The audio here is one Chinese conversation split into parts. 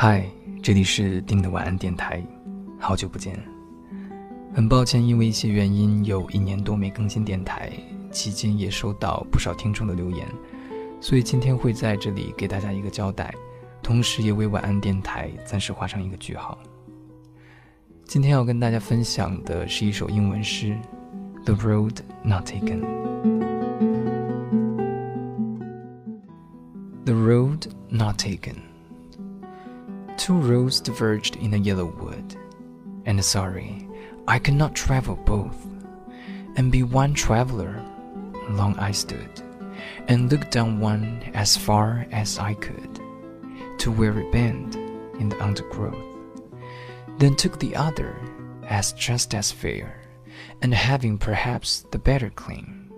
嗨，这里是丁的晚安电台，好久不见。很抱歉，因为一些原因，有一年多没更新电台，期间也收到不少听众的留言，所以今天会在这里给大家一个交代，同时也为晚安电台暂时画上一个句号。今天要跟大家分享的是一首英文诗，《The Road Not Taken》。The road not taken. Two roads diverged in a yellow wood, and sorry, I could not travel both. And be one traveler, long I stood, and looked down one as far as I could, to where it bent in the undergrowth. Then took the other, as just as fair, and having perhaps the better claim,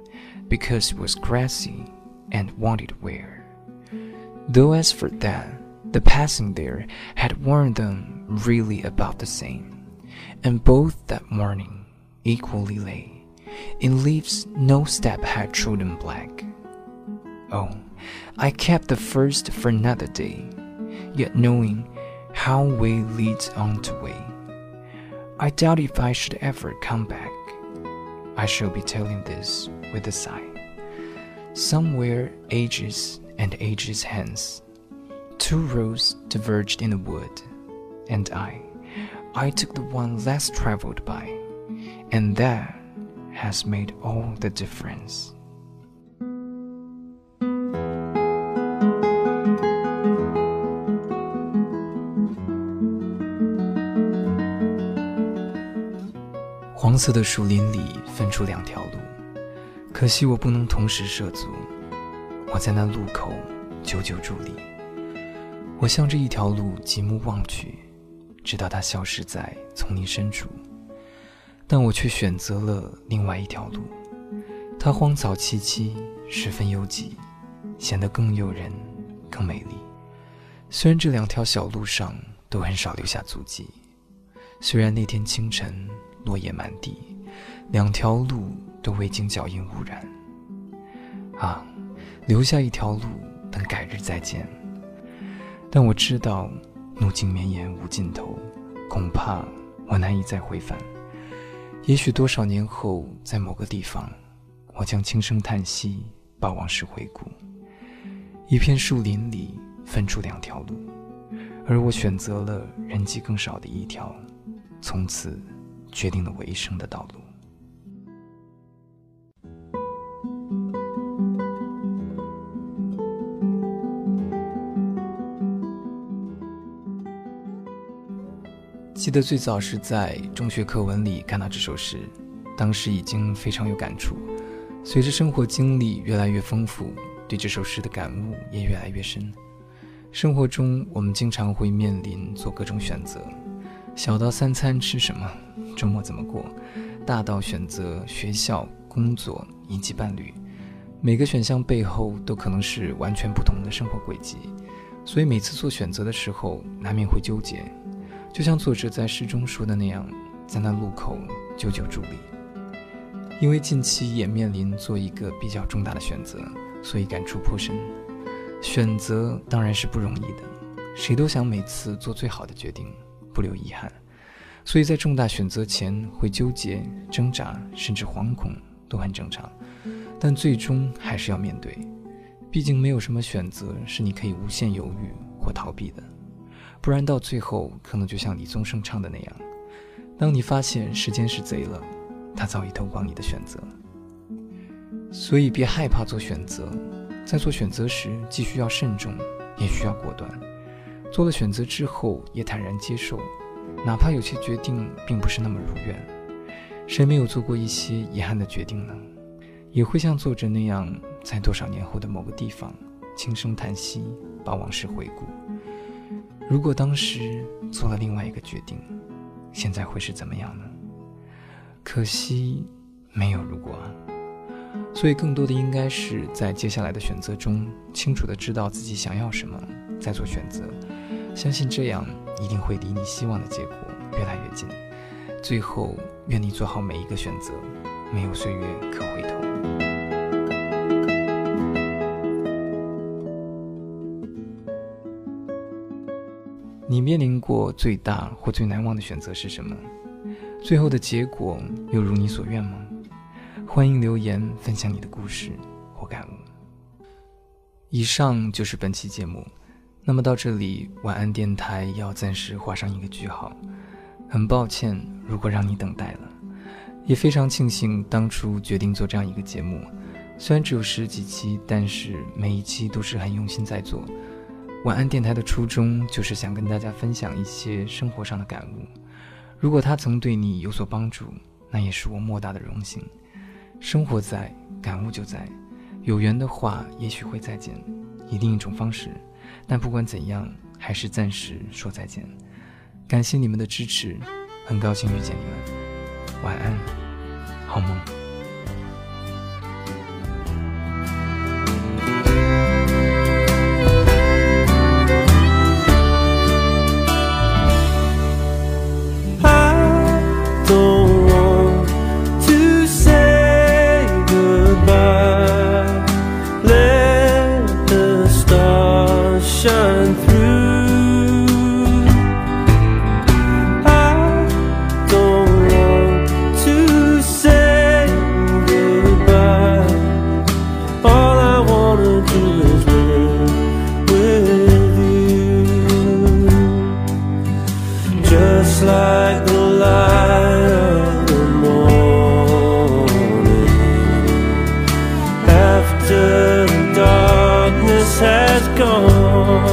because it was grassy and wanted wear. Though as for that, the passing there had warned them really about the same, and both that morning equally lay in leaves no step had trodden black. Oh, I kept the first for another day, yet knowing how way leads on to way, I doubt if I should ever come back. I shall be telling this with a sigh. Somewhere ages and ages hence Two roads diverged in the wood, and I, I took the one less traveled by, and that has made all the difference. 黄色的树林里分出两条路，可惜我不能同时涉足。我在那路口久久伫立。 我向着一条路极目望去，直到它消失在丛林深处。但我却选择了另外一条路，它荒草萋萋，十分幽寂，显得更诱人、更美丽。虽然这两条小路上都很少留下足迹，虽然那天清晨落叶满地，两条路都未经脚印污染。啊，留下一条路，等改日再见。但我知道，路径绵延无尽头，恐怕我难以再回返。也许多少年后，在某个地方，我将轻声叹息，把往事回顾。一片树林里分出两条路，而我选择了人迹更少的一条，从此决定了我一生的道路。记得最早是在中学课文里看到这首诗，当时已经非常有感触。随着生活经历越来越丰富，对这首诗的感悟也越来越深。生活中，我们经常会面临做各种选择，小到三餐吃什么，周末怎么过，大到选择学校、工作以及伴侣，每个选项背后都可能是完全不同的生活轨迹。所以每次做选择的时候，难免会纠结。就像作者在诗中说的那样，在那路口久久伫立。因为近期也面临做一个比较重大的选择，所以感触颇深。选择当然是不容易的，谁都想每次做最好的决定，不留遗憾。所以在重大选择前会纠结、挣扎，甚至惶恐，都很正常。但最终还是要面对，毕竟没有什么选择是你可以无限犹豫或逃避的。不然到最后，可能就像李宗盛唱的那样：当你发现时间是贼了，他早已偷光你的选择。所以别害怕做选择，在做选择时既需要慎重，也需要果断。做了选择之后，也坦然接受，哪怕有些决定并不是那么如愿。谁没有做过一些遗憾的决定呢？也会像作者那样，在多少年后的某个地方，轻声叹息，把往事回顾。如果当时做了另外一个决定，现在会是怎么样呢？可惜没有如果啊。所以更多的应该是在接下来的选择中，清楚的知道自己想要什么，再做选择。相信这样一定会离你希望的结果越来越近。最后，愿你做好每一个选择，没有岁月可回头。你面临过最大或最难忘的选择是什么？最后的结果又如你所愿吗？欢迎留言分享你的故事或感悟。以上就是本期节目。那么到这里，晚安电台要暂时画上一个句号。很抱歉，如果让你等待了，也非常庆幸当初决定做这样一个节目。虽然只有十几期，但是每一期都是很用心在做。晚安电台的初衷就是想跟大家分享一些生活上的感悟，如果它曾对你有所帮助，那也是我莫大的荣幸。生活在，感悟就在，有缘的话，也许会再见，以另一种方式。但不管怎样，还是暂时说再见。感谢你们的支持，很高兴遇见你们。晚安，好梦。has gone.